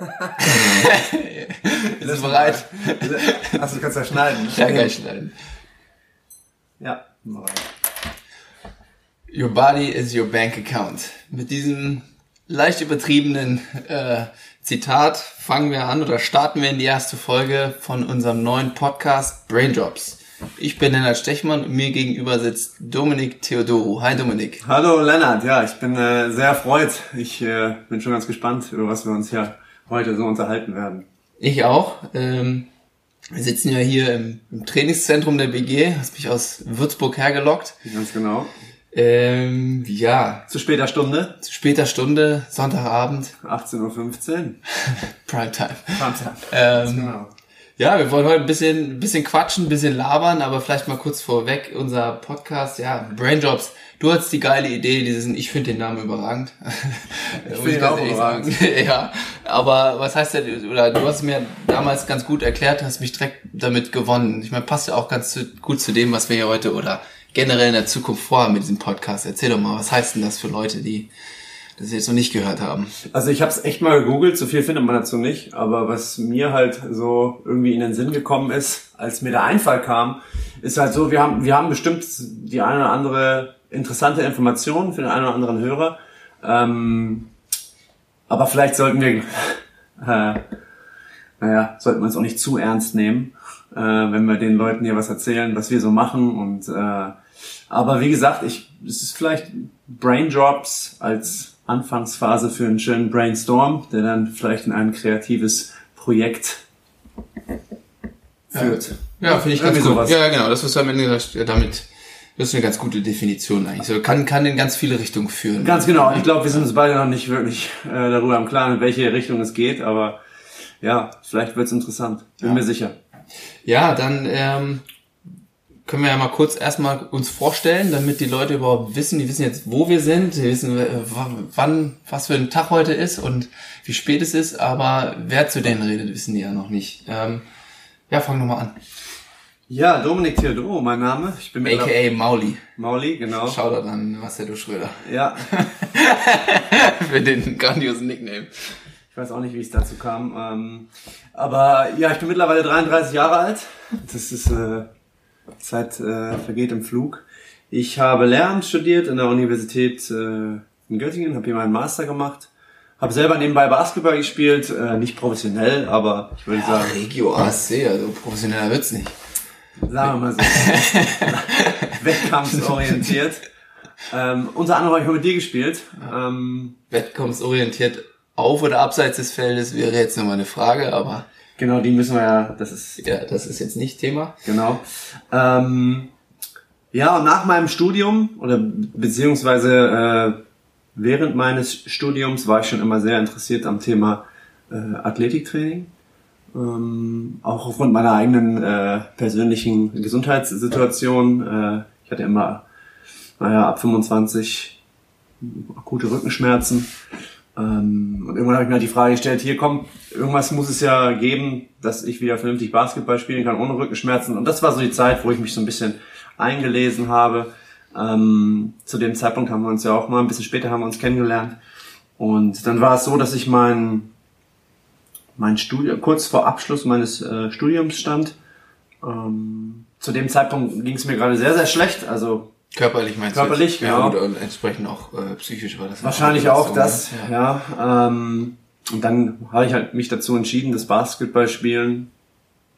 ist es bereit? Achso, du kannst ja schneiden. Ja, kann ich schneiden. Ja, bereit. Your body is your bank account. Mit diesem leicht übertriebenen äh, Zitat fangen wir an oder starten wir in die erste Folge von unserem neuen Podcast Braindrops. Ich bin Lennart Stechmann und mir gegenüber sitzt Dominik Theodoro. Hi Dominik. Hallo Lennart, ja, ich bin äh, sehr erfreut. Ich äh, bin schon ganz gespannt, über was wir uns ja heute so unterhalten werden. Ich auch. Ähm, wir sitzen ja hier im, im Trainingszentrum der BG, hast mich aus Würzburg hergelockt. Ganz genau. Ähm, ja, Zu später Stunde, zu später Stunde, Sonntagabend, 18.15 Uhr. Primetime. Primetime. Ähm, Genau. Ja, wir wollen heute ein bisschen, ein bisschen quatschen, ein bisschen labern, aber vielleicht mal kurz vorweg, unser Podcast, ja, Brainjobs. Du hattest die geile Idee, diesen, ich finde den Namen überragend. Ich finde ihn auch überragend. ja, aber was heißt denn, oder du hast mir damals ganz gut erklärt, hast mich direkt damit gewonnen. Ich meine, passt ja auch ganz zu, gut zu dem, was wir hier heute oder generell in der Zukunft vorhaben mit diesem Podcast. Erzähl doch mal, was heißt denn das für Leute, die das jetzt noch nicht gehört haben? Also ich habe es echt mal gegoogelt, so viel findet man dazu nicht, aber was mir halt so irgendwie in den Sinn gekommen ist, als mir der Einfall kam, ist halt so, wir haben, wir haben bestimmt die eine oder andere interessante Information für den einen oder anderen Hörer, ähm, aber vielleicht sollten wir, äh, naja, sollten wir uns auch nicht zu ernst nehmen, äh, wenn wir den Leuten hier was erzählen, was wir so machen und äh, aber wie gesagt, ich, es ist vielleicht Braindrops als Anfangsphase für einen schönen Brainstorm, der dann vielleicht in ein kreatives Projekt führt. Ja, finde ich ganz Irgendwie gut. sowas. Ja, genau, das ist am Ende gesagt, ja, damit, das ist eine ganz gute Definition eigentlich. So, kann, kann in ganz viele Richtungen führen. Ganz genau. Ich glaube, wir sind uns beide noch nicht wirklich äh, darüber im Klaren, in welche Richtung es geht, aber ja, vielleicht wird's interessant. Bin mir sicher. Ja, dann ähm, können wir ja mal kurz erstmal uns vorstellen, damit die Leute überhaupt wissen, die wissen jetzt, wo wir sind, die wissen, äh, wann, was für ein Tag heute ist und wie spät es ist, aber wer zu denen redet, wissen die ja noch nicht. Ähm, ja, fang nochmal an. Ja, Dominik Theodoro, mein Name. Ich bin AKA Mauli. Mauli, genau. Shoutout an Marcelo Schröder. Ja, Für den grandiosen Nickname. Ich weiß auch nicht, wie es dazu kam. Ähm, aber ja, ich bin mittlerweile 33 Jahre alt. Das ist äh, Zeit äh, vergeht im Flug. Ich habe Lehramt studiert in der Universität äh, in Göttingen, habe hier meinen Master gemacht. Habe selber nebenbei Basketball gespielt, äh, nicht professionell, aber ich würde sagen, Regio AC, also professioneller wird's nicht. sagen wir mal so, wettkampfsorientiert. Ähm, unter anderem habe ich mit dir gespielt. Ähm, Wettkampfsorientiert auf oder abseits des Feldes wäre jetzt nochmal eine Frage, aber genau, die müssen wir ja, das ist ja, das ist jetzt nicht Thema. Genau. Ähm, ja, und nach meinem Studium oder beziehungsweise äh, während meines Studiums war ich schon immer sehr interessiert am Thema äh, Athletiktraining. Ähm, auch aufgrund meiner eigenen äh, persönlichen Gesundheitssituation. Äh, ich hatte immer, naja, ab 25 akute Rückenschmerzen. Ähm, und irgendwann habe ich mir halt die Frage gestellt, hier komm, irgendwas muss es ja geben, dass ich wieder vernünftig Basketball spielen kann ohne Rückenschmerzen. Und das war so die Zeit, wo ich mich so ein bisschen eingelesen habe. Ähm, zu dem Zeitpunkt haben wir uns ja auch mal, ein bisschen später haben wir uns kennengelernt. Und dann war es so, dass ich mein, mein Studium, kurz vor Abschluss meines äh, Studiums stand. Ähm, zu dem Zeitpunkt ging es mir gerade sehr, sehr schlecht. Also Körperlich meinst Körperlich, du? Ja, genau. gut, und entsprechend auch äh, psychisch war das. Wahrscheinlich auch ne? das, Ja. ja. ähm, und dann habe ich halt mich dazu entschieden, das Basketballspielen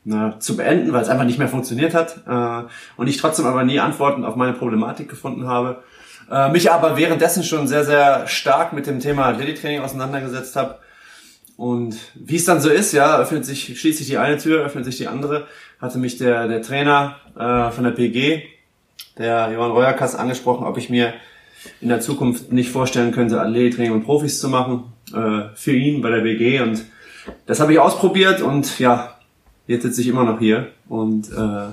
na, zu beenden, weil es einfach nicht mehr funktioniert hat. Äh, und ich trotzdem aber nie Antworten auf meine Problematik gefunden habe. Äh, mich aber währenddessen schon sehr, sehr stark mit dem Thema Athletiktraining auseinandergesetzt habe. Und wie es dann so ist, ja, öffnet sich, schließt sich die eine Tür, öffnet sich die andere, hatte mich der, der Trainer äh, von der PG, der Johann Reuerkass, angesprochen, ob ich mir in der Zukunft nicht vorstellen könnte, Athletiktraining und Profis zu machen, äh, für ihn bei der WG. Und das habe ich ausprobiert und ja, jetzt sitze ich immer noch hier und äh,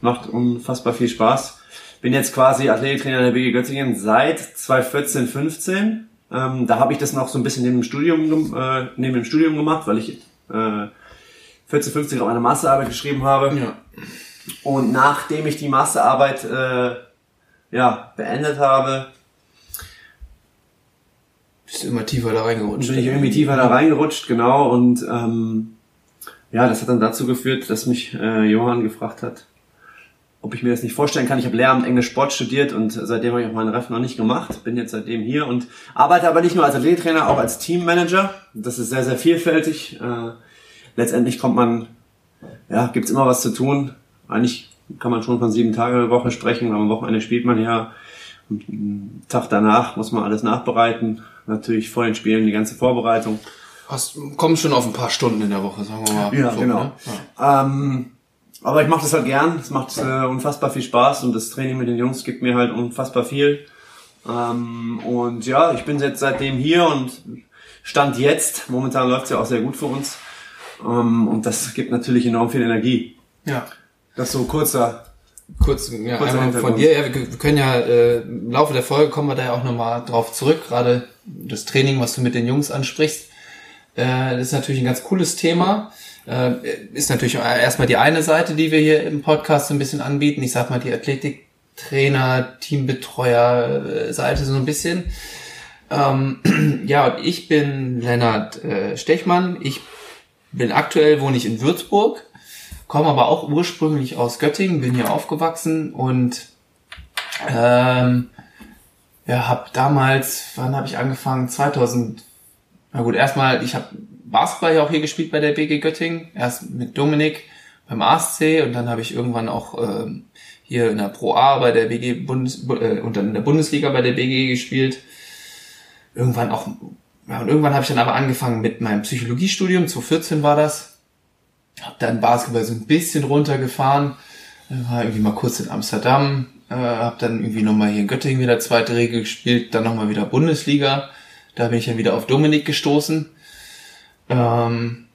macht unfassbar viel Spaß. Bin jetzt quasi Athletiktrainer der WG Göttingen seit 2014, 15. Ähm, da habe ich das noch so ein bisschen neben dem Studium, äh, neben dem Studium gemacht, weil ich äh, 14, 15 auch eine Masterarbeit geschrieben habe. Ja. Und nachdem ich die Masterarbeit äh, ja, beendet habe, Bist Bist immer tiefer da reingerutscht. Bin ich irgendwie tiefer da reingerutscht, genau. Und ähm, ja, das hat dann dazu geführt, dass mich äh, Johann gefragt hat, ob ich mir das nicht vorstellen kann. Ich habe Lehramt Englisch Sport studiert und seitdem habe ich auch meinen Ref noch nicht gemacht. Bin jetzt seitdem hier und arbeite aber nicht nur als Athletrainer, auch als Teammanager. Das ist sehr, sehr vielfältig. Äh, letztendlich kommt man, ja, gibt's immer was zu tun. Eigentlich kann man schon von sieben Tage Woche sprechen. Am Wochenende spielt man ja. Und einen Tag danach muss man alles nachbereiten. Natürlich vor den Spielen die ganze Vorbereitung. Hast, komm schon auf ein paar Stunden in der Woche, sagen wir mal. Ja, so, genau. ne? Ja. Ähm, aber ich mache das halt gern. Es macht äh, unfassbar viel Spaß und das Training mit den Jungs gibt mir halt unfassbar viel. Ähm, und ja, ich bin jetzt seitdem hier und stand jetzt. Momentan läuft es ja auch sehr gut für uns. Ähm, und das gibt natürlich enorm viel Energie. ja. Das ist so kurzer. Kurz, ja, Kurzer einmal von dir. Ja, wir können ja äh, im Laufe der Folge kommen wir da ja auch nochmal drauf zurück. Gerade das Training, was du mit den Jungs ansprichst, äh, das ist natürlich ein ganz cooles Thema. Äh, ist natürlich erstmal die eine Seite, die wir hier im Podcast so ein bisschen anbieten. Ich sag mal die Athletiktrainer, Teambetreuer äh, Seite so ein bisschen. Ähm, ja, und ich bin Lennart äh, Stechmann. Ich bin aktuell, wohne ich in Würzburg, komme aber auch ursprünglich aus Göttingen, bin hier aufgewachsen und ähm, ja, habe damals, wann habe ich angefangen? 2000. Na gut, erstmal, ich habe Basketball ja auch hier gespielt bei der BG Göttingen, erst mit Dominik beim ASC und dann habe ich irgendwann auch ähm, hier in der Pro A bei der BG Bundes äh, und dann in der Bundesliga bei der BG gespielt. Irgendwann auch ja, und irgendwann habe ich dann aber angefangen mit meinem Psychologiestudium, 2014 war das. Hab dann Basketball so ein bisschen runtergefahren, war irgendwie mal kurz in Amsterdam, äh, hab dann irgendwie nochmal hier in Göttingen wieder zweite Regel gespielt, dann nochmal wieder Bundesliga. Da bin ich dann wieder auf Dominik gestoßen. Ähm,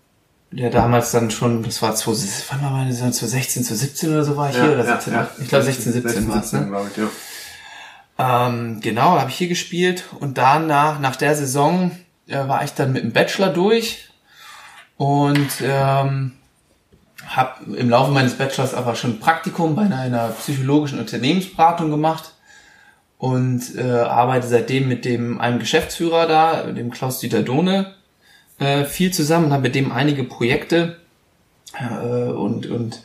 der damals dann schon, das war 20, wann war meine Saison, 2016, 2017 oder so war ich hier, oder 17, ich glaube 16, 17 war es, ne? ich, ja. Ähm, genau, habe ich hier gespielt und danach, nach der Saison, äh, war ich dann mit dem Bachelor durch und ähm, habe im Laufe meines Bachelors aber schon Praktikum bei einer, psychologischen Unternehmensberatung gemacht und äh, arbeite seitdem mit dem einem Geschäftsführer da, dem Klaus-Dieter Dohne, äh, viel zusammen habe mit dem einige Projekte äh, und, und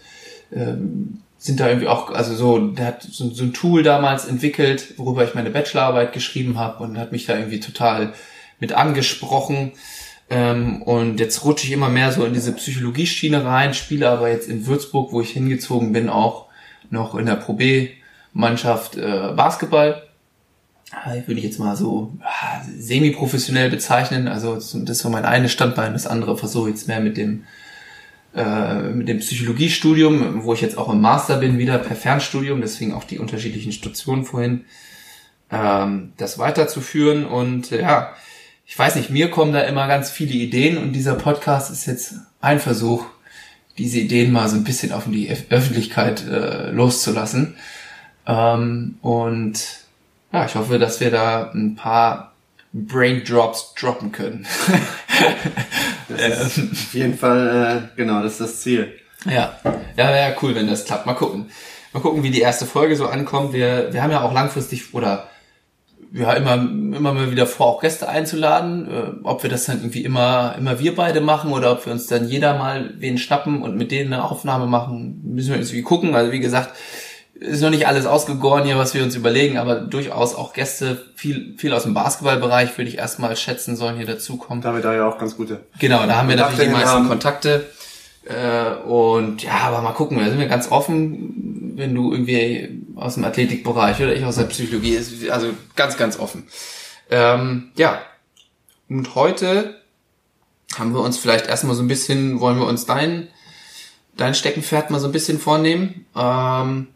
ähm, sind da irgendwie auch, also so, der hat so, so ein Tool damals entwickelt, worüber ich meine Bachelorarbeit geschrieben habe und hat mich da irgendwie total mit angesprochen. Ähm, und jetzt rutsche ich immer mehr so in diese Psychologieschiene rein, spiele aber jetzt in Würzburg, wo ich hingezogen bin, auch noch in der Pro B-Mannschaft äh, Basketball. Äh, würde ich jetzt mal so ah, semi-professionell bezeichnen. Also das so mein eines Standbein, das andere versuche ich jetzt mehr mit dem äh, mit dem Psychologiestudium, wo ich jetzt auch im Master bin, wieder per Fernstudium, deswegen auch die unterschiedlichen Stationen vorhin, ähm, das weiterzuführen. Und ja, ich weiß nicht, mir kommen da immer ganz viele Ideen und dieser Podcast ist jetzt ein Versuch, diese Ideen mal so ein bisschen auf die Öf- Öffentlichkeit äh, loszulassen. Ähm, und ja, ich hoffe, dass wir da ein paar Brain Drops droppen können. Das ist auf jeden Fall, äh, genau, das ist das Ziel. Ja, ja, wäre ja cool, wenn das klappt. Mal gucken. Mal gucken, wie die erste Folge so ankommt. Wir, wir haben ja auch langfristig oder ja immer immer mal wieder vor, auch Gäste einzuladen. Äh, ob wir das dann irgendwie immer immer wir beide machen oder ob wir uns dann jeder mal wen schnappen und mit denen eine Aufnahme machen, müssen wir irgendwie gucken. Also wie gesagt, ist noch nicht alles ausgegoren hier, was wir uns überlegen, aber durchaus auch Gäste, viel viel aus dem Basketballbereich würde ich erstmal schätzen, sollen hier dazukommen. Da wir da ja auch ganz gute. Genau, da haben wir natürlich die meisten haben. Kontakte. Äh, und ja, aber mal gucken, da sind wir ganz offen, wenn du irgendwie aus dem Athletikbereich oder ich aus der Psychologie, ist also ganz, ganz offen. Ähm, ja, und heute haben wir uns vielleicht erstmal so ein bisschen, wollen wir uns dein, dein Steckenpferd mal so ein bisschen vornehmen. Ähm,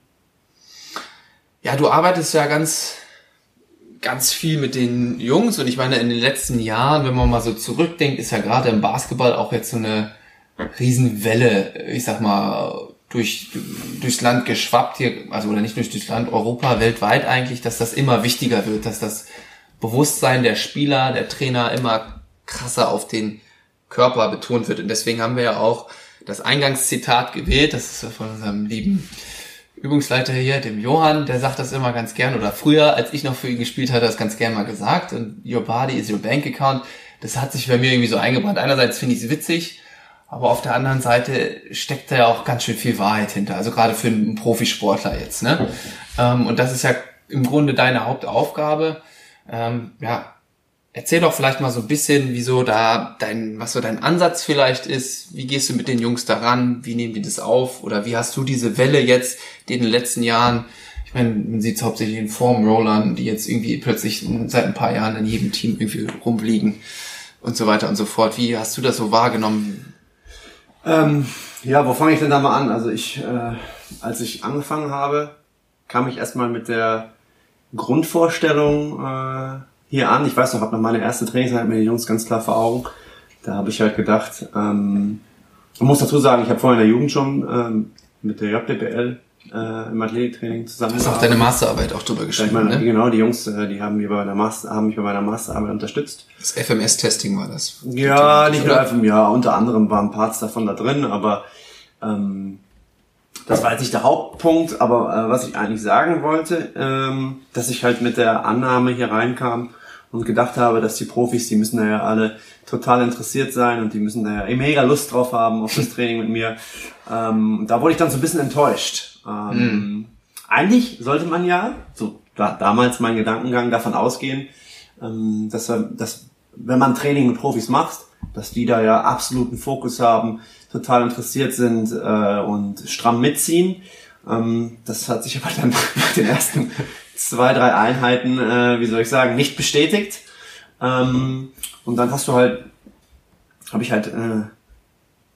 ja, du arbeitest ja ganz, ganz viel mit den Jungs und ich meine, in den letzten Jahren, wenn man mal so zurückdenkt, ist ja gerade im Basketball auch jetzt so eine Riesenwelle, ich sag mal, durch, durchs Land geschwappt hier, also oder nicht nur durchs Land, Europa, weltweit eigentlich, dass das immer wichtiger wird, dass das Bewusstsein der Spieler, der Trainer immer krasser auf den Körper betont wird. Und deswegen haben wir ja auch das Eingangszitat gewählt, das ist von unserem lieben Übungsleiter hier, dem Johann, der sagt das immer ganz gern, oder früher, als ich noch für ihn gespielt hatte, das ganz gern mal gesagt. Und your body is your bank account. Das hat sich bei mir irgendwie so eingebrannt. Einerseits finde ich es witzig, aber auf der anderen Seite steckt da ja auch ganz schön viel Wahrheit hinter. Also gerade für einen Profisportler jetzt. Ne? Ähm, und das ist ja im Grunde deine Hauptaufgabe. Ähm, ja, Erzähl doch vielleicht mal so ein bisschen, wieso da dein, was so dein Ansatz vielleicht ist. Wie gehst du mit den Jungs daran? Wie nehmen die das auf? Oder wie hast du diese Welle jetzt in den letzten Jahren? Ich meine, man sieht es hauptsächlich in Form-Rollern, die jetzt irgendwie plötzlich seit ein paar Jahren in jedem Team irgendwie rumfliegen und so weiter und so fort. Wie hast du das so wahrgenommen? Ähm, ja, wo fange ich denn da mal an? Also ich, äh, als ich angefangen habe, kam ich erstmal mit der Grundvorstellung, äh, hier an. Ich weiß noch, habe noch meine erste Trainingseinheit mit den Jungs ganz klar vor Augen. Da habe ich halt gedacht, ähm, man muss dazu sagen, ich habe vorher in der Jugend schon ähm, mit der JBL äh, im Athletiktraining zusammen. Hast auch deine Masterarbeit auch drüber geschrieben, meine, ne? Genau, die Jungs, äh, die haben, mir bei der Master, haben mich bei meiner Masterarbeit unterstützt. Das FMS-Testing war das. Ja, nicht nur FMS, ja, unter anderem waren Parts davon da drin, aber ähm, das war jetzt nicht der Hauptpunkt, aber äh, was ich eigentlich sagen wollte, ähm, dass ich halt mit der Annahme hier reinkam, und gedacht habe, dass die Profis, die müssen da ja alle total interessiert sein und die müssen da ja mega Lust drauf haben auf das Training mit mir. Ähm, da wurde ich dann so ein bisschen enttäuscht. Ähm, mm. Eigentlich sollte man ja, so da, damals mein Gedankengang davon ausgehen, ähm, dass, dass wenn man Training mit Profis macht, dass die da ja absoluten Fokus haben, total interessiert sind äh, und stramm mitziehen. Ähm, das hat sich aber dann nach den ersten zwei, drei Einheiten, äh, wie soll ich sagen, nicht bestätigt. Ähm, und dann hast du halt, habe ich halt äh,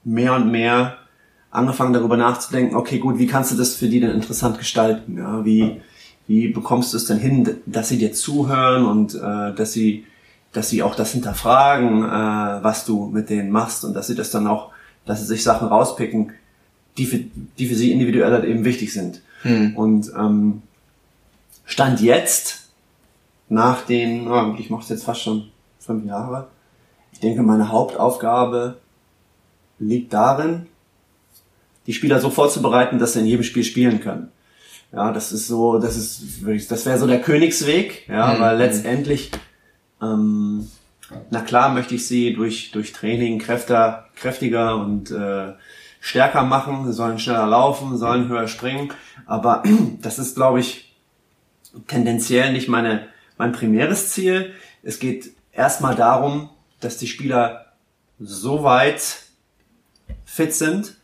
mehr und mehr angefangen darüber nachzudenken, okay, gut, wie kannst du das für die denn interessant gestalten? Ja, wie, wie bekommst du es denn hin, dass sie dir zuhören und äh, dass sie, dass sie auch das hinterfragen, äh, was du mit denen machst und dass sie das dann auch, dass sie sich Sachen rauspicken, die für, die für sie individuell halt eben wichtig sind. Hm. Und ähm, Stand jetzt, nach den, oh, ich mache es jetzt fast schon fünf Jahre, ich denke, meine Hauptaufgabe liegt darin, die Spieler so vorzubereiten, dass sie in jedem Spiel spielen können. Ja, das ist so, das ist, das wäre so der Königsweg, ja, mhm. weil letztendlich, ähm, na klar möchte ich sie durch, durch Training kräfter, kräftiger und äh, stärker machen, sie sollen schneller laufen, sollen höher springen, aber das ist, glaube ich, tendenziell nicht meine, mein primäres Ziel. Es geht erstmal darum, dass die Spieler so weit fit sind,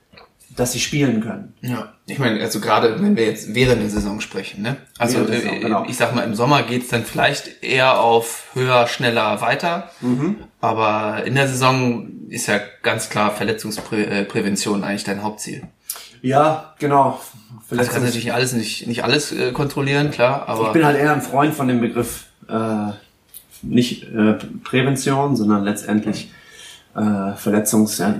dass sie spielen können. Ja, ich meine, also gerade wenn wir jetzt während der Saison sprechen, ne? Also Saison, äh, genau. ich sag mal, im Sommer geht's dann vielleicht eher auf höher, schneller, weiter. Mhm. Aber in der Saison ist ja ganz klar Verletzungsprävention eigentlich dein Hauptziel. Ja, genau. Also kannst natürlich alles nicht, nicht alles äh, kontrollieren, klar, aber. Ich bin halt eher ein Freund von dem Begriff äh, nicht äh, Prävention, sondern letztendlich äh, Verletzungs. Ja,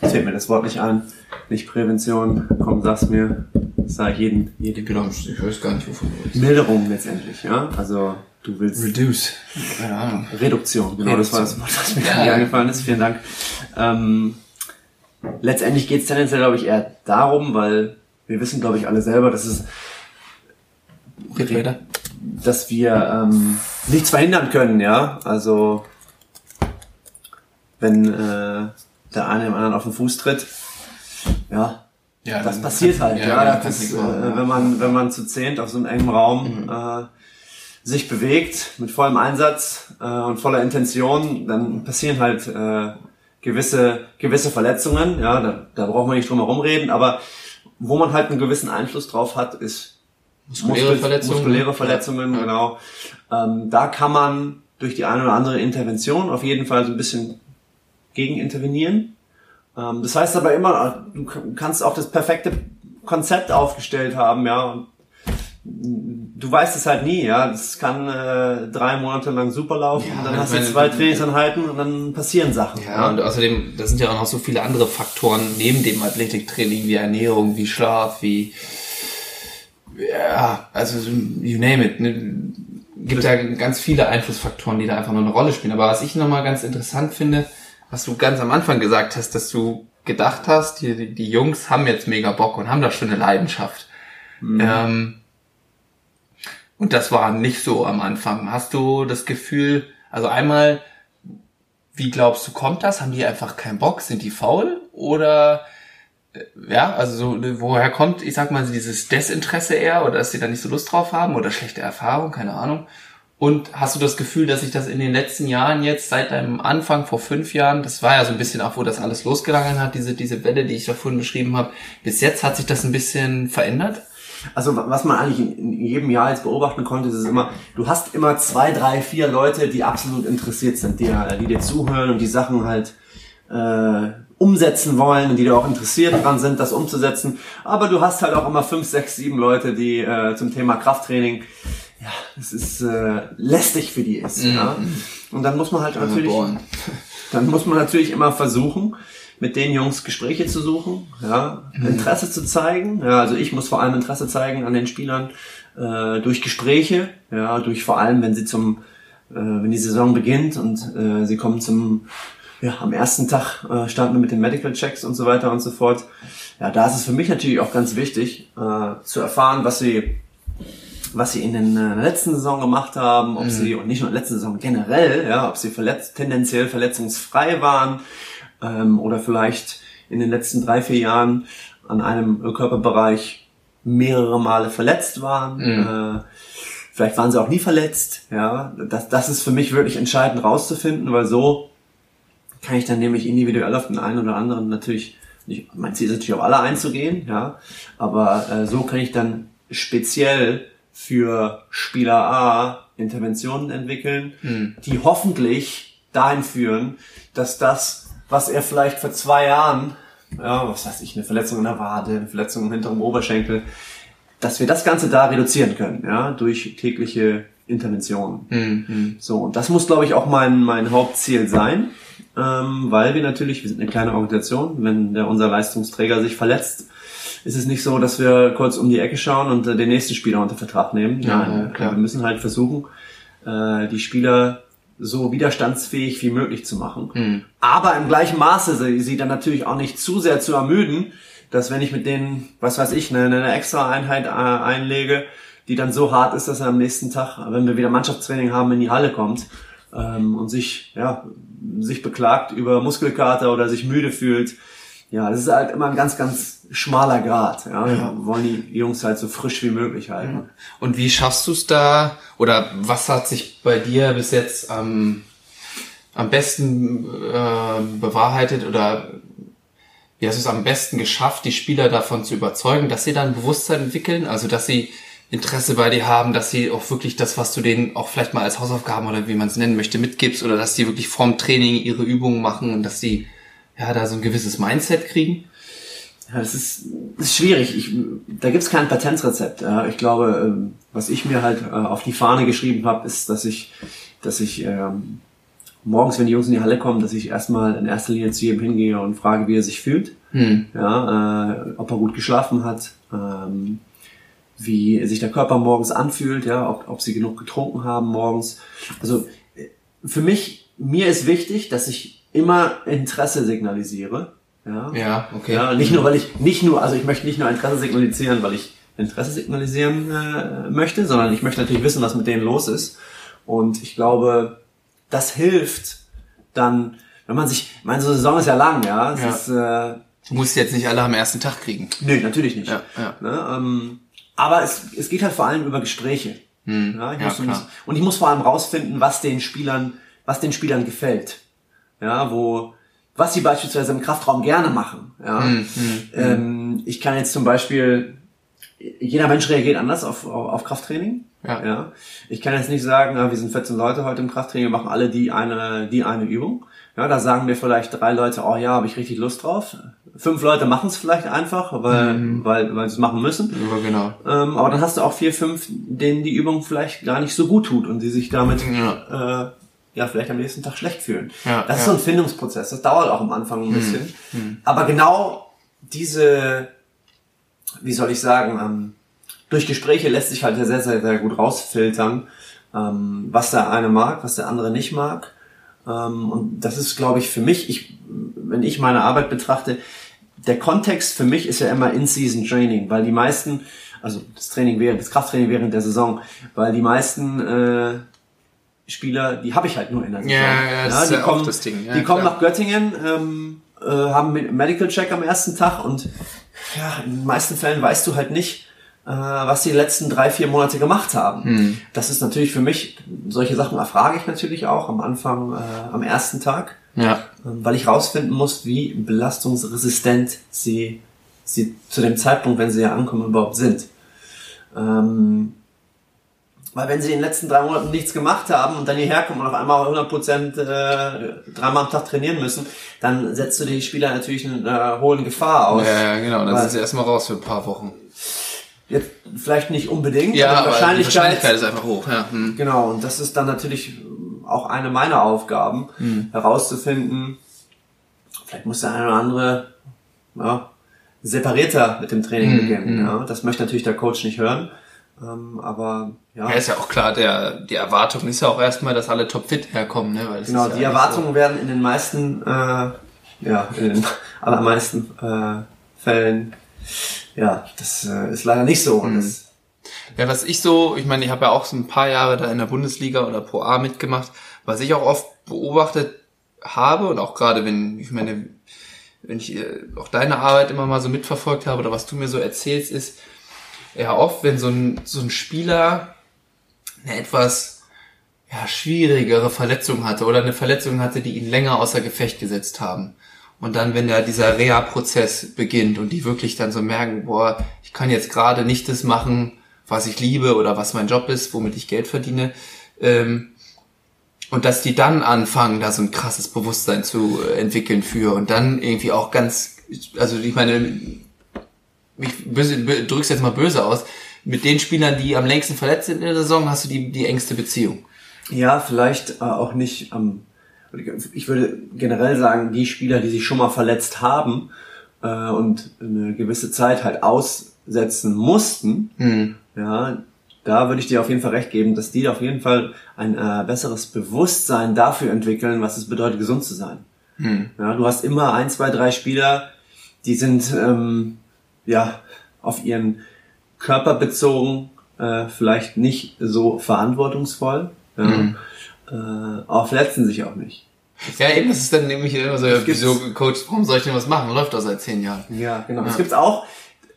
fällt mir das Wort nicht ein. Nicht Prävention, komm, sag's mir. Ich jeden, jeden. Genau, ich weiß gar nicht, wovon du willst. Milderung letztendlich, ja. Also du willst. Reduce. Keine Ahnung. Reduktion, genau, Reduktion. das war das Wort, das mir ja. eingefallen ist. Vielen Dank. Ähm, letztendlich geht es tendenziell, glaube ich, eher darum, weil wir wissen, glaube ich, alle selber, dass es Rede. dass wir ähm, nichts verhindern können, ja. Also wenn äh, der eine dem anderen auf den Fuß tritt, ja, ja das passiert halt, ja. ja das ist, äh, wenn man wenn man zu zehnt auf so einem engen Raum mhm. äh, sich bewegt mit vollem Einsatz äh, und voller Intention, dann passieren halt äh, gewisse, gewisse Verletzungen, ja, da, da braucht man nicht drum herum reden, aber wo man halt einen gewissen Einfluss drauf hat, ist muskuläre Muskel, Verletzungen, muskuläre Verletzungen ja. genau. Ähm, da kann man durch die eine oder andere Intervention auf jeden Fall so ein bisschen gegen intervenieren. Ähm, das heißt aber immer, du kannst auch das perfekte Konzept aufgestellt haben, ja, du weißt es halt nie, ja. Das kann äh, drei Monate lang super laufen, ja, dann hast du zwei Trainingseinheiten und dann passieren Sachen. Ja, ja, und außerdem, da sind ja auch noch so viele andere Faktoren neben dem Athletiktraining, wie Ernährung, wie Schlaf, wie ja, also you name it. Ne? Gibt ja ganz viele Einflussfaktoren, die da einfach nur eine Rolle spielen. Aber was ich nochmal ganz interessant finde, was du ganz am Anfang gesagt hast, dass du gedacht hast, die, die Jungs haben jetzt mega Bock und haben da schon eine Leidenschaft. Mhm. Ähm, und das war nicht so am Anfang. Hast du das Gefühl, also einmal, wie glaubst du, kommt das? Haben die einfach keinen Bock? Sind die faul? Oder äh, ja, also so, woher kommt, ich sag mal, dieses Desinteresse eher oder dass sie da nicht so Lust drauf haben oder schlechte Erfahrung, keine Ahnung. Und hast du das Gefühl, dass sich das in den letzten Jahren jetzt, seit deinem Anfang vor fünf Jahren, das war ja so ein bisschen auch, wo das alles losgegangen hat, diese, diese Welle, die ich da vorhin beschrieben habe, bis jetzt hat sich das ein bisschen verändert? Also was man eigentlich in jedem Jahr jetzt beobachten konnte, ist immer, du hast immer zwei, drei, vier Leute, die absolut interessiert sind, die, die dir zuhören und die Sachen halt äh, umsetzen wollen und die da auch interessiert dran sind, das umzusetzen. Aber du hast halt auch immer fünf, sechs, sieben Leute, die äh, zum Thema Krafttraining, ja, es ist äh, lästig für die ist. Mhm. Ja? Und dann muss man halt natürlich, dann muss man natürlich immer versuchen, mit den Jungs Gespräche zu suchen, ja, mhm. Interesse zu zeigen. Ja, also ich muss vor allem Interesse zeigen an den Spielern äh, durch Gespräche, ja, durch vor allem, wenn sie zum, äh, wenn die Saison beginnt und äh, sie kommen zum, ja, am ersten Tag äh, starten wir mit den Medical Checks und so weiter und so fort. Ja, da ist es für mich natürlich auch ganz wichtig äh, zu erfahren, was sie was sie in den, äh, der letzten Saison gemacht haben, ob mhm. sie, und nicht nur in der letzten Saison generell, ja, ob sie verletzt, tendenziell verletzungsfrei waren, ähm, oder vielleicht in den letzten drei, vier Jahren an einem Körperbereich mehrere Male verletzt waren. Mhm. Äh, vielleicht waren sie auch nie verletzt. Ja, das, das ist für mich wirklich entscheidend rauszufinden, weil so kann ich dann nämlich individuell auf den einen oder anderen natürlich nicht, mein Ziel ist natürlich auf alle einzugehen, ja, aber äh, so kann ich dann speziell für Spieler A Interventionen entwickeln, mhm. die hoffentlich dahin führen, dass das was er vielleicht vor zwei Jahren, ja, was weiß ich, eine Verletzung in der Wade, eine Verletzung im hinteren Oberschenkel, dass wir das Ganze da reduzieren können, ja, durch tägliche Interventionen. Mhm. So, und das muss, glaube ich, auch mein, mein Hauptziel sein, ähm, weil wir natürlich, wir sind eine kleine Organisation, wenn der, unser Leistungsträger sich verletzt, ist es nicht so, dass wir kurz um die Ecke schauen und äh, den nächsten Spieler unter Vertrag nehmen. Ja, Nein, klar. wir müssen halt versuchen, äh, die Spieler so widerstandsfähig wie möglich zu machen. Mhm. Aber im gleichen Maße sie, sie dann natürlich auch nicht zu sehr zu ermüden, dass wenn ich mit denen, was weiß ich, eine, eine extra Einheit äh, einlege, die dann so hart ist, dass er am nächsten Tag, wenn wir wieder Mannschaftstraining haben, in die Halle kommt ähm, und sich, ja, sich beklagt über Muskelkater oder sich müde fühlt. Ja, das ist halt immer ein ganz, ganz schmaler Grad. Ja, wir wollen die Jungs halt so frisch wie möglich halten. Und wie schaffst du es da? Oder was hat sich bei dir bis jetzt am, am besten äh, bewahrheitet oder wie hast du es am besten geschafft, die Spieler davon zu überzeugen, dass sie dann ein Bewusstsein entwickeln, also dass sie Interesse bei dir haben, dass sie auch wirklich das, was du denen auch vielleicht mal als Hausaufgaben oder wie man es nennen möchte, mitgibst oder dass sie wirklich vorm Training ihre Übungen machen und dass sie ja da so ein gewisses Mindset kriegen? Ja, das ist, das ist schwierig. Ich, da gibt's kein Patentrezept. Ich glaube, ähm, was ich mir halt äh, auf die Fahne geschrieben habe, ist, dass ich, dass ich ähm, morgens, wenn die Jungs in die Halle kommen, dass ich erstmal in erster Linie zu jedem hingehe und frage, wie er sich fühlt, hm. ja, äh, ob er gut geschlafen hat, ähm, wie sich der Körper morgens anfühlt, ja, ob, ob sie genug getrunken haben morgens. Also äh, für mich, mir ist wichtig, dass ich immer Interesse signalisiere ja, ja okay. Ja, nicht nur, weil ich, nicht nur, also ich möchte nicht nur Interesse signalisieren, weil ich Interesse signalisieren äh, möchte, sondern ich möchte natürlich wissen, was mit denen los ist. Und ich glaube, das hilft dann, wenn man sich, meine so Saison ist ja lang, ja. Es ja. Ist, äh, du musst jetzt nicht alle am ersten Tag kriegen. Nö, natürlich nicht. Ja, ja. Ne, ähm, aber es, es geht halt vor allem über Gespräche. Hm. Ja, ich ja, muss, und ich muss vor allem rausfinden, was den Spielern, was den Spielern gefällt. Ja, wo, was sie beispielsweise im Kraftraum gerne machen. Ja. Mhm, ähm, ich kann jetzt zum Beispiel, jeder Mensch reagiert anders auf, auf, auf Krafttraining. Ja. ja. Ich kann jetzt nicht sagen, wir sind 14 Leute heute im Krafttraining, wir machen alle die eine, die eine Übung. Ja, da sagen mir vielleicht drei Leute, oh ja, habe ich richtig Lust drauf. Fünf Leute machen es vielleicht einfach, weil, mhm. weil, weil sie es machen müssen. Ja, genau. Ähm, aber dann hast du auch vier, fünf, denen die Übung vielleicht gar nicht so gut tut und die sich damit ja. äh, ja vielleicht am nächsten Tag schlecht fühlen. Ja, das ist so ein Findungsprozess. Das dauert auch am Anfang ein hm, bisschen. Hm. Aber genau diese, wie soll ich sagen, ähm, durch Gespräche lässt sich halt sehr, sehr, sehr gut rausfiltern, ähm, was der eine mag, was der andere nicht mag. Ähm, und das ist, glaube ich, für mich, ich, wenn ich meine Arbeit betrachte, der Kontext für mich ist ja immer In-Season Training, weil die meisten also das Training während, das Krafttraining während der Saison, weil die meisten äh, Spieler, die habe ich halt nur in der Saison. Ja, ja, das ist die ja auch kommen, das Ding. Ja, die kommen klar. nach Göttingen, ähm, äh, haben einen Medical Check am ersten Tag und ja, in den meisten Fällen weißt du halt nicht, äh, was die letzten drei, vier Monate gemacht haben. Hm. Das ist natürlich für mich, solche Sachen erfrage ich natürlich auch am Anfang, äh, am ersten Tag, Ja. ähm, weil ich rausfinden muss, wie belastungsresistent sie, sie zu dem Zeitpunkt, wenn sie hier ankommen, überhaupt sind. Ähm, weil wenn sie in den letzten drei Monaten nichts gemacht haben und dann hierher kommen und auf einmal 100 Prozent äh, dreimal am Tag trainieren müssen, dann setzt du die Spieler natürlich in einer hohen Gefahr aus. Ja, ja, genau. Dann sind sie erstmal raus für ein paar Wochen. Jetzt vielleicht nicht unbedingt, Ja, aber die aber die Wahrscheinlichkeit, Wahrscheinlichkeit ist einfach hoch. Ja. Hm. Genau, und das ist dann natürlich auch eine meiner Aufgaben, herauszufinden, vielleicht muss der eine oder andere ja, separierter mit dem Training beginnen. Ja. Das möchte natürlich der Coach nicht hören. Ähm, aber ja, Ja, ist ja auch klar, der, die Erwartung ist ja auch erstmal, dass alle topfit herkommen, ne? Genau, ja die Erwartungen werden in den meisten, äh, ja, in den allermeisten äh, Fällen, ja, das äh, ist leider nicht so. Und das, So. Ja, was ich so, ich meine, ich habe ja auch so ein paar Jahre da in der Bundesliga oder Pro A mitgemacht, was ich auch oft beobachtet habe und auch gerade wenn, ich meine, wenn ich äh, auch deine Arbeit immer mal so mitverfolgt habe oder was du mir so erzählst, ist ja oft, wenn so ein, so ein Spieler eine etwas ja, schwierigere Verletzung hatte oder eine Verletzung hatte, die ihn länger außer Gefecht gesetzt haben. Und dann, wenn da dieser Reha-Prozess beginnt und die wirklich dann so merken, boah, ich kann jetzt gerade nicht das machen, was ich liebe oder was mein Job ist, womit ich Geld verdiene, ähm, und dass die dann anfangen, da so ein krasses Bewusstsein zu äh, entwickeln für und dann irgendwie auch ganz, also ich meine, ich drück's jetzt mal böse aus, mit den Spielern, die am längsten verletzt sind in der Saison, hast du die, die engste Beziehung. Ja, vielleicht äh, auch nicht am. ich würde generell sagen, die Spieler, die sich schon mal verletzt haben äh, und eine gewisse Zeit halt aussetzen mussten, Hm. ja, da würde ich dir auf jeden Fall recht geben, dass die auf jeden Fall ein äh, besseres Bewusstsein dafür entwickeln, was es bedeutet, gesund zu sein. Hm. Ja, du hast immer ein, zwei, drei Spieler, die sind ähm, ja auf ihren Körper bezogen äh, vielleicht nicht so verantwortungsvoll, ja, Mhm. äh, aber verletzen sich auch nicht. Ja, eben, das ist dann nämlich immer so, ja, wieso, Coach, warum soll ich denn was machen? Läuft doch seit zehn Jahren. Ja, genau. Das gibt's auch.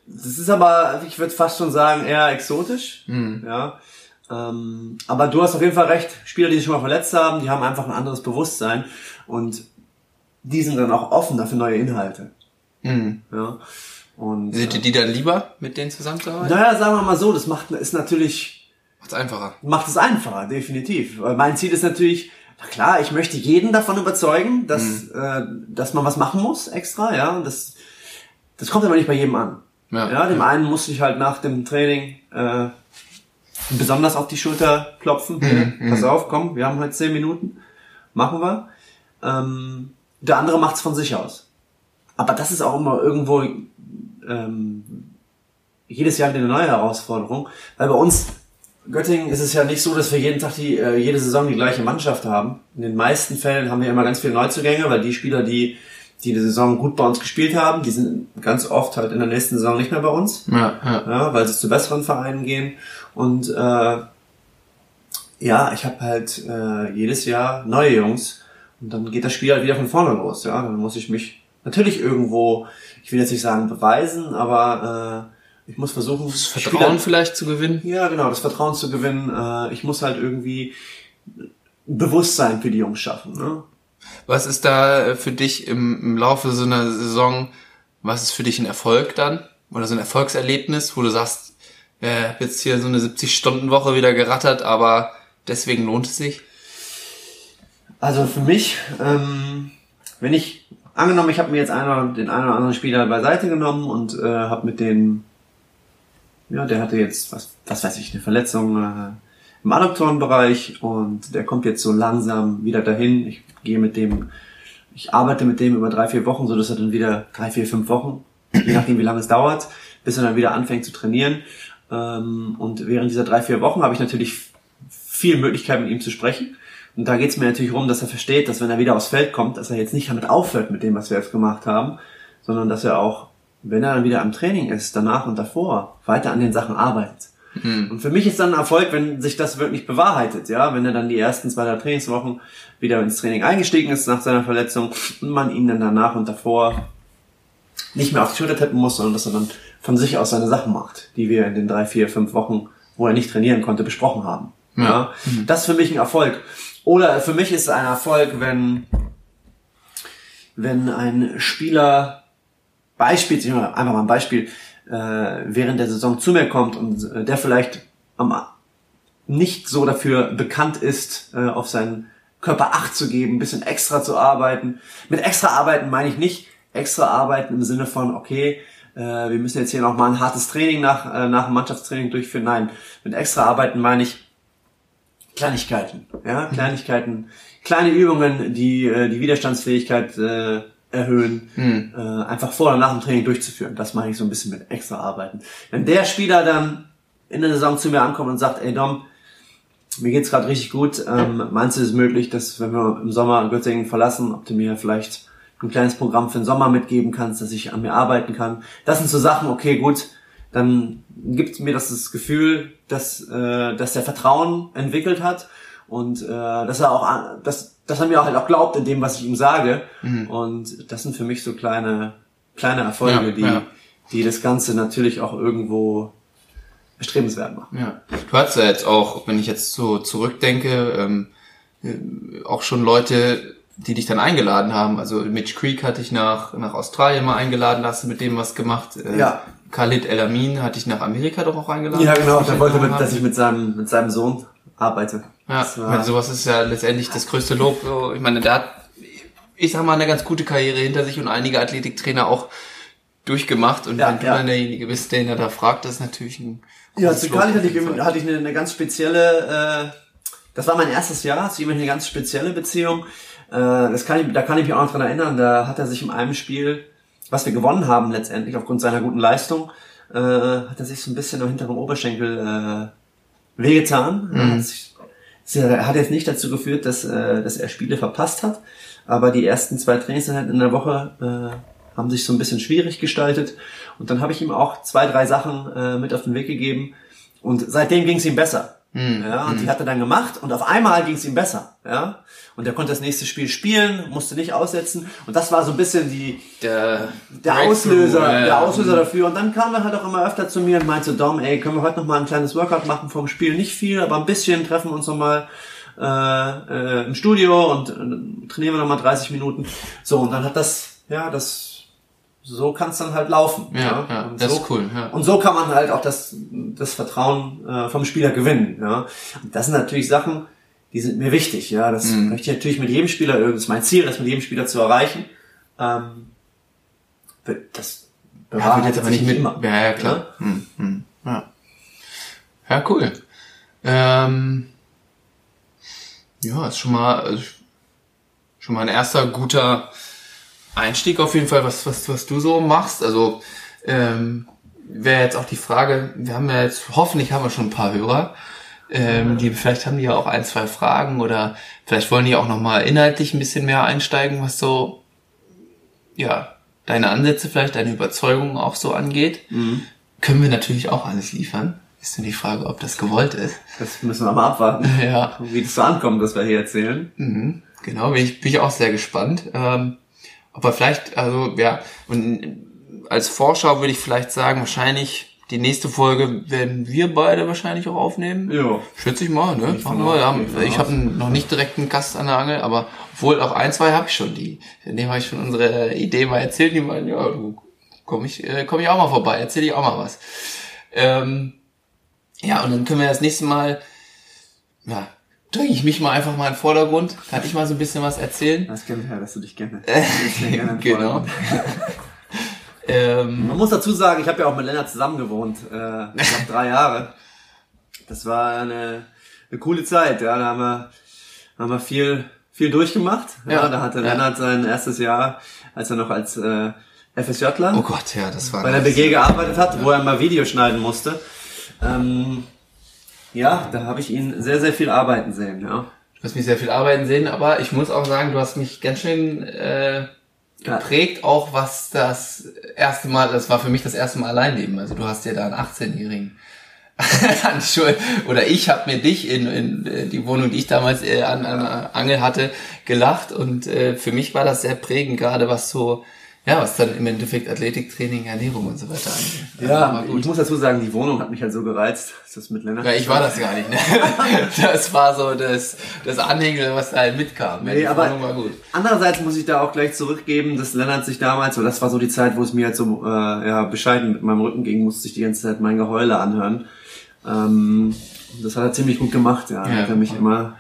Das ist aber, ich würde fast schon sagen, eher exotisch. Mhm. Ja. Ähm, aber du hast auf jeden Fall recht. Spieler, die sich schon mal verletzt haben, die haben einfach ein anderes Bewusstsein und die sind dann auch offener für neue Inhalte. Hm. Ja. Und Sind dir die dann lieber, mit denen zusammenzuarbeiten? naja, sagen wir mal so, das macht ist natürlich Macht's einfacher. macht es einfacher, definitiv. Weil mein Ziel ist natürlich, na klar, ich möchte jeden davon überzeugen, dass äh, dass man was machen muss extra, ja. Das das kommt aber nicht bei jedem an. Ja. Ja, dem einen muss ich halt nach dem Training äh, besonders auf die Schulter klopfen. Hier, Pass auf, komm, wir haben halt zehn Minuten, machen wir. Ähm, der andere macht's von sich aus. Aber das ist auch immer irgendwo ähm, jedes Jahr wieder eine neue Herausforderung, weil bei uns Göttingen ist es ja nicht so, dass wir jeden Tag die äh, jede Saison die gleiche Mannschaft haben. In den meisten Fällen haben wir immer ganz viele Neuzugänge, weil die Spieler, die die die Saison gut bei uns gespielt haben, die sind ganz oft halt in der nächsten Saison nicht mehr bei uns Ja, ja. ja, weil sie zu besseren Vereinen gehen. Und äh, ja, ich habe halt äh, jedes Jahr neue Jungs und dann geht das Spiel halt wieder von vorne los. Ja, dann muss ich mich natürlich irgendwo, ich will jetzt nicht sagen beweisen, aber äh, ich muss versuchen, Das Vertrauen vielleicht zu gewinnen. ja, genau, das Vertrauen zu gewinnen. Äh, ich muss halt irgendwie ein Bewusstsein für die Jungs schaffen. Ne? Was ist da äh, für dich im, im Laufe so einer Saison, was ist für dich ein Erfolg dann? Oder so ein Erfolgserlebnis, wo du sagst, äh, jetzt hier so eine 70-Stunden-Woche wieder gerattert, aber deswegen lohnt es sich? Also für mich, ähm, wenn ich angenommen, ich habe mir jetzt einer, den einen oder anderen Spieler beiseite genommen und äh, habe mit denen, ja, der hatte jetzt was, was weiß ich, eine Verletzung äh, im Adduktorenbereich und der kommt jetzt so langsam wieder dahin. Ich gehe mit dem, ich arbeite mit dem über drei vier Wochen, so dass er dann wieder drei vier fünf Wochen, je nachdem wie lange es dauert, bis er dann wieder anfängt zu trainieren. Ähm, und während dieser drei vier Wochen habe ich natürlich viel Möglichkeit mit ihm zu sprechen. Und da geht es mir natürlich darum, dass er versteht, dass wenn er wieder aufs Feld kommt, dass er jetzt nicht damit aufhört mit dem, was wir jetzt gemacht haben, sondern dass er auch wenn er dann wieder am Training ist, danach und davor, weiter an den Sachen arbeitet. Mhm. Und für mich ist dann ein Erfolg, wenn sich das wirklich bewahrheitet, ja, wenn er dann die ersten zwei, drei Trainingswochen wieder ins Training eingestiegen ist nach seiner Verletzung und man ihn dann danach und davor nicht mehr auf die Schulter tippen muss, sondern dass er dann von sich aus seine Sachen macht, die wir in den drei, vier, fünf Wochen, wo er nicht trainieren konnte, besprochen haben. Ja. Mhm. Das ist für mich ein Erfolg. Oder für mich ist es ein Erfolg, wenn, wenn ein Spieler Beispiel, einfach mal ein Beispiel, äh, während der Saison zu mir kommt und äh, der vielleicht am, nicht so dafür bekannt ist, äh, auf seinen Körper Acht zu geben, ein bisschen extra zu arbeiten. Mit extra arbeiten meine ich nicht extra arbeiten im Sinne von, okay, äh, wir müssen jetzt hier noch mal ein hartes Training nach, äh, nach dem Mannschaftstraining durchführen. Nein, mit extra arbeiten meine ich Kleinigkeiten, ja, Kleinigkeiten, kleine Übungen, die äh, die Widerstandsfähigkeit äh, erhöhen, mhm. äh, einfach vor oder nach dem Training durchzuführen. Das mache ich so ein bisschen mit extra arbeiten. Wenn der Spieler dann in der Saison zu mir ankommt und sagt, ey Dom, mir geht's gerade richtig gut, ähm, meinst du es möglich, dass wenn wir im Sommer Göttingen verlassen, ob du mir vielleicht ein kleines Programm für den Sommer mitgeben kannst, dass ich an mir arbeiten kann. Das sind so Sachen, okay, gut, dann gibt mir das das Gefühl, dass, äh, dass der Vertrauen entwickelt hat und äh, dass er auch, dass, dass er mir auch halt auch glaubt in dem, was ich ihm sage. Mhm. Und das sind für mich so kleine, kleine Erfolge, ja, die, ja. die das Ganze natürlich auch irgendwo erstrebenswert machen. Ja. Du hast ja jetzt auch, wenn ich jetzt so zurückdenke, ähm, äh, auch schon Leute, die dich dann eingeladen haben. Also Mitch Creek hatte ich nach, nach Australien mal eingeladen, hast du mit dem was gemacht. Äh, ja. Khalid El Amin hatte ich nach Amerika doch auch eingeladen. Ja, genau, der wollte, mit, dass ich mit seinem, mit seinem Sohn arbeite. Ja, meine, sowas ist ja letztendlich das größte Lob. Ich meine, der hat, ich sag mal, eine ganz gute Karriere hinter sich und einige Athletiktrainer auch durchgemacht. Und ja, wenn du dann derjenige bist, der ihn da fragt, das ist natürlich ein Ja, zu Kali hatte ich, hatte ich eine, eine ganz spezielle, äh, das war mein erstes Jahr, zu ihm eine ganz spezielle Beziehung. Äh, das kann ich, da kann ich mich auch noch dran erinnern, da hat er sich in einem Spiel, was wir gewonnen haben letztendlich aufgrund seiner guten Leistung, äh, hat er sich so ein bisschen am hinteren Oberschenkel äh, wehgetan. Mhm. Hat sich hat jetzt nicht dazu geführt, dass, äh, dass er Spiele verpasst hat, aber die ersten zwei Trainingseinheiten in der Woche äh, haben sich so ein bisschen schwierig gestaltet. Und dann habe ich ihm auch zwei, drei Sachen äh, mit auf den Weg gegeben. Und seitdem ging es ihm besser. Mhm. Ja, und die hm. hat er dann gemacht und auf einmal ging es ihm besser. Ja, und er konnte das nächste Spiel spielen, musste nicht aussetzen. Und das war so ein bisschen die der, der Auslöser, ja. der Auslöser dafür. Und dann kam er halt auch immer öfter zu mir und meinte, Dom, ey, können wir heute noch mal ein kleines Workout machen vom Spiel? Nicht viel, aber ein bisschen. Treffen uns noch mal äh, äh, im Studio und äh, trainieren wir noch mal 30 Minuten. So und dann hat das, ja, das so kann es dann halt laufen. Ja, ja. ja das so, ist cool. Ja. Und so kann man halt auch das, das Vertrauen äh, vom Spieler gewinnen. Ja. Und das sind natürlich Sachen, die sind mir wichtig. Ja, das mhm. möchte ich natürlich mit jedem Spieler, das ist mein Ziel, das mit jedem Spieler zu erreichen. Ähm, das bewahrt ja, jetzt aber nicht mit. Immer. Ja, ja klar. Ja, hm, hm. ja. ja cool. Ähm, ja, ist schon mal also schon mal ein erster guter Einstieg auf jeden Fall, was, was, was du so machst. Also ähm, wäre jetzt auch die Frage, wir haben ja jetzt, hoffentlich haben wir schon ein paar Hörer, ähm, die vielleicht haben die ja auch ein, zwei Fragen oder vielleicht wollen die auch nochmal inhaltlich ein bisschen mehr einsteigen, was so, ja, deine Ansätze vielleicht, deine Überzeugungen auch so angeht. Mhm. Können wir natürlich auch alles liefern. Ist nur die Frage, ob das gewollt ist. Das müssen wir mal abwarten. Ja. Wie das so ankommt, was wir hier erzählen. Mhm. Genau, bin ich, bin ich auch sehr gespannt. Ähm, aber vielleicht, also ja, und als Vorschau würde ich vielleicht sagen, wahrscheinlich die nächste Folge werden wir beide wahrscheinlich auch aufnehmen. Ja. Schätze ich mal, ne? Ich, wir, haben, ich habe noch nicht direkt einen Gast an der Angel, aber obwohl auch ein, zwei habe ich schon. Die, in dem habe ich schon unsere Idee mal erzählt. Die meinen, ja, du komm ich, äh, komm ich auch mal vorbei, erzähl ich auch mal was. Ähm, ja, und dann können wir das nächste Mal, ja, dränge ich mich mal einfach mal in den Vordergrund. Kann ich mal so ein bisschen was erzählen? Das kennt ja, dass du dich gerne. gerne genau. ähm, Man muss dazu sagen, ich habe ja auch mit Lennart zusammen gewohnt, äh, ich glaub, drei Jahre. Das war eine, eine coole Zeit, ja. Da haben wir, haben wir viel, viel durchgemacht. Ja, ja da hatte ja. Lennart sein erstes Jahr, als er noch als äh, FSJler oh Gott, ja, das war bei der BG gearbeitet hat, ja. wo er mal Video schneiden musste. Ähm, ja, da habe ich ihn sehr, sehr viel arbeiten sehen, ja. Du hast mich sehr viel arbeiten sehen, aber ich muss auch sagen, du hast mich ganz schön äh, geprägt auch, was das erste Mal, das war für mich das erste Mal Alleinleben. Also du hast ja da einen 18-Jährigen an Schuld. Oder ich habe mir dich in, in äh, die Wohnung, die ich damals äh, an, an Angel hatte, gelacht. Und äh, für mich war das sehr prägend, gerade was so ja, was dann im Endeffekt Athletiktraining, Ernährung und so weiter angeht. Ja, ich muss dazu sagen, die Wohnung hat mich halt so gereizt. Ist das mit Lennart? Ja, ich war das gar nicht. Ne? Das war so das, das Anhängel, was da halt mitkam. Nee, die aber Wohnung war gut. Andererseits muss ich da auch gleich zurückgeben, dass Lennart sich damals, so das war so die Zeit, wo es mir halt so äh, ja, bescheiden mit meinem Rücken ging, musste ich die ganze Zeit mein Geheule anhören. Ähm, das hat er ziemlich gut gemacht, ja. ja hat er mich immer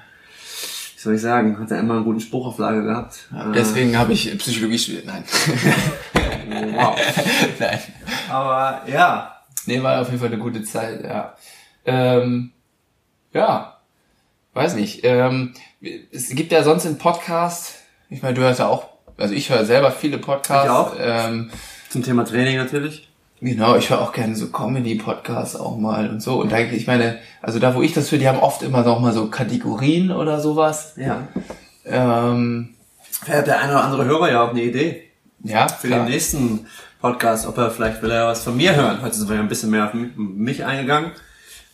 soll ich sagen, hat er immer einen guten Spruch auf Lage gehabt. Ja, deswegen äh, habe ich Psychologie studiert. Nein. wow. Nein. Aber ja. Nee, war auf jeden Fall eine gute Zeit, ja. Ähm, ja, weiß nicht. Ähm, es gibt ja sonst einen Podcast, ich meine, du hörst ja auch, also ich höre selber viele Podcasts. Ich auch. Ähm, Zum Thema Training natürlich. Genau, ich höre auch gerne so Comedy-Podcasts auch mal und so. Und da, ich meine, also da, wo ich das höre, die haben oft immer noch mal so Kategorien oder sowas. Ja. Ähm, Vielleicht hat der eine oder andere Hörer ja auch eine Idee. Ja. Für klar. den nächsten Podcast, ob er vielleicht will er was von mir hören. Heute sind wir ja ein bisschen mehr auf mich eingegangen.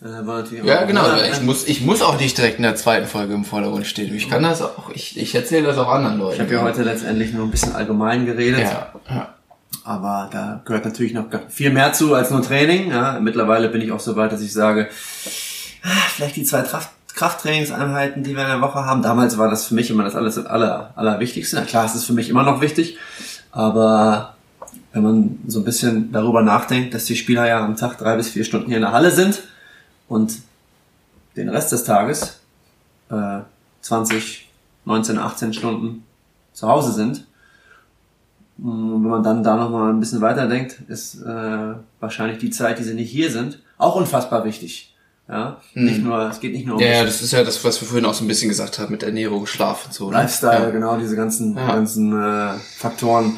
Äh, ja, genau. Ich muss, ich muss auch nicht direkt in der zweiten Folge im Vordergrund stehen. Ich kann das auch, ich, ich erzähle das auch anderen Leuten. Ich habe ja heute letztendlich nur ein bisschen allgemein geredet. Ja, ja. Aber da gehört natürlich noch viel mehr zu als nur Training. Ja, mittlerweile bin ich auch so weit, dass ich sage, ah, vielleicht die zwei Kraft Krafttrainingseinheiten, die wir in der Woche haben. Damals war das für mich immer das alles aller, allerwichtigste. Na klar, es ist für mich immer noch wichtig, aber wenn man so ein bisschen darüber nachdenkt, dass die Spieler ja am Tag drei bis vier Stunden hier in der Halle sind und den Rest des Tages äh, 20, 19, 18 Stunden zu Hause sind, wenn man dann da nochmal ein bisschen weiterdenkt, ist äh, wahrscheinlich die Zeit, die sie nicht hier sind, auch unfassbar wichtig. Ja, hm. nicht nur, es geht nicht nur um. Ja, ja, das ist ja das, was wir vorhin auch so ein bisschen gesagt haben mit Ernährung, Schlaf und so. Ne? Lifestyle, ja. genau, diese ganzen, ja. ganzen äh, Faktoren.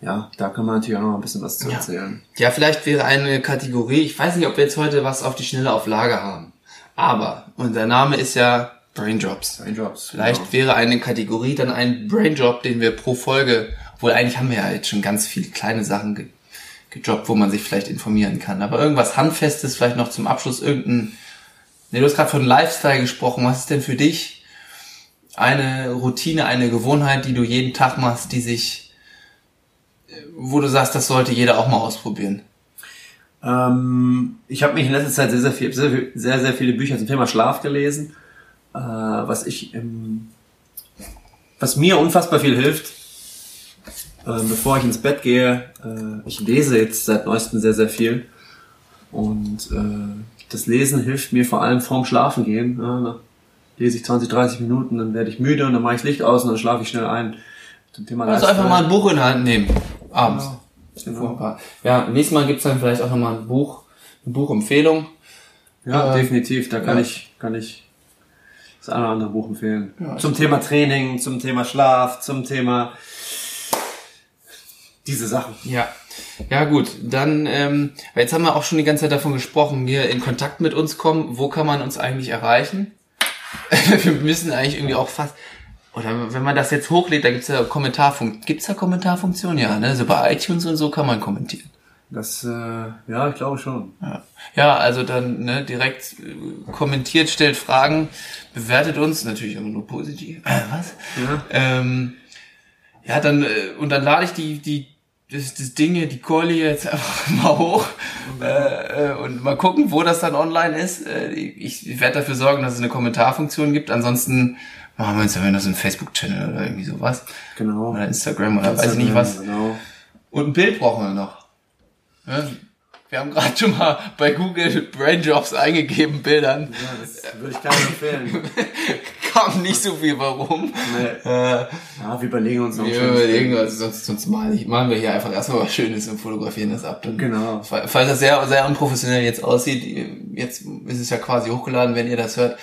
Ja, da kann man natürlich auch noch ein bisschen was zu erzählen. Ja. vielleicht wäre eine Kategorie, ich weiß nicht, ob wir jetzt heute was auf die Schnelle auf Lager haben. Aber, und der Name ist ja Braindrops. Braindrops. Vielleicht genau. wäre eine Kategorie dann ein Braindrop, den wir pro Folge obwohl eigentlich haben wir ja jetzt schon ganz viele kleine Sachen ge gedroppt, wo man sich vielleicht informieren kann. Aber irgendwas Handfestes, vielleicht noch zum Abschluss irgendein. Ne, du hast gerade von Lifestyle gesprochen. Was ist denn für dich eine Routine, eine Gewohnheit, die du jeden Tag machst, die sich, wo du sagst, das sollte jeder auch mal ausprobieren? Ähm, ich habe mich in letzter Zeit sehr, sehr, viel, sehr, sehr, sehr viele Bücher zum Thema Schlaf gelesen. Äh, was ich, ähm, was mir unfassbar viel hilft, ähm, bevor ich ins Bett gehe, äh, ich lese jetzt seit neuestem sehr, sehr viel. Und äh, das Lesen hilft mir vor allem vorm Schlafen gehen. Ja, lese ich 20, 30 Minuten, dann werde ich müde und dann mache ich Licht aus und dann schlafe ich schnell ein. Zum Thema also einfach mal ein Buch in die Hand nehmen. Abends. Genau. genau. Ja, nächstes Mal gibt's dann vielleicht auch nochmal ein Buch, eine Buchempfehlung. Ja, äh, definitiv. Da kann ja. ich, kann ich das eine oder andere Buch empfehlen. Ja, zum Thema Training, zum Thema Schlaf, zum Thema diese Sachen. Ja. Ja gut, dann ähm, jetzt haben wir auch schon die ganze Zeit davon gesprochen, hier in Kontakt mit uns kommen. Wo kann man uns eigentlich erreichen? wir müssen eigentlich irgendwie auch fast oder wenn man das jetzt hochlädt, da gibt's ja Kommentarfunktion. Gibt's da Kommentarfunktion? Ja, ne? So bei iTunes und so kann man kommentieren. Das, äh, ja, ich glaube schon. Ja, ja also dann ne, direkt äh, kommentiert, stellt Fragen, bewertet uns, natürlich immer nur positiv. Äh, was? Ja. Ähm, ja, dann, äh, und dann lade ich die, die das, das Ding hier, die Keule jetzt einfach mal hoch äh, äh, und mal gucken, wo das dann online ist. Äh, ich, ich werde dafür sorgen, dass es eine Kommentarfunktion gibt. Ansonsten machen wir uns ja wenn das ein Facebook-Channel oder irgendwie sowas. Genau. Oder Instagram oder Instagram, weiß ich nicht was. Genau. Und ein Bild brauchen wir noch. Ja, wir haben gerade schon mal bei Google Brainjobs eingegeben, Bildern. Ja, das würde ich gerne empfehlen. Kam nicht so viel, warum? Nee. Äh, ja, wir überlegen uns noch Wir überlegen uns, sonst, sonst malen, malen wir hier einfach erstmal was Schönes und fotografieren das ab. Dann, genau. Falls das sehr, sehr unprofessionell jetzt aussieht, jetzt ist es ja quasi hochgeladen, wenn ihr das hört.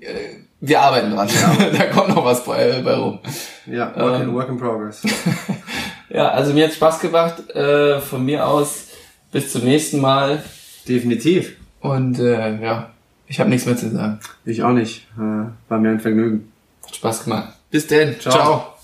Äh, wir arbeiten dran. Ja. da kommt noch was bei, bei rum. Ja, work, ähm, in, work in progress. ja, also mir hat Spaß gemacht. Äh, von mir aus bis zum nächsten Mal. Definitiv. Und äh, ja, ich habe nichts mehr zu sagen. Ich auch nicht. Äh, war mir ein Vergnügen. Hat Spaß gemacht. Bis denn. Ciao. Ciao.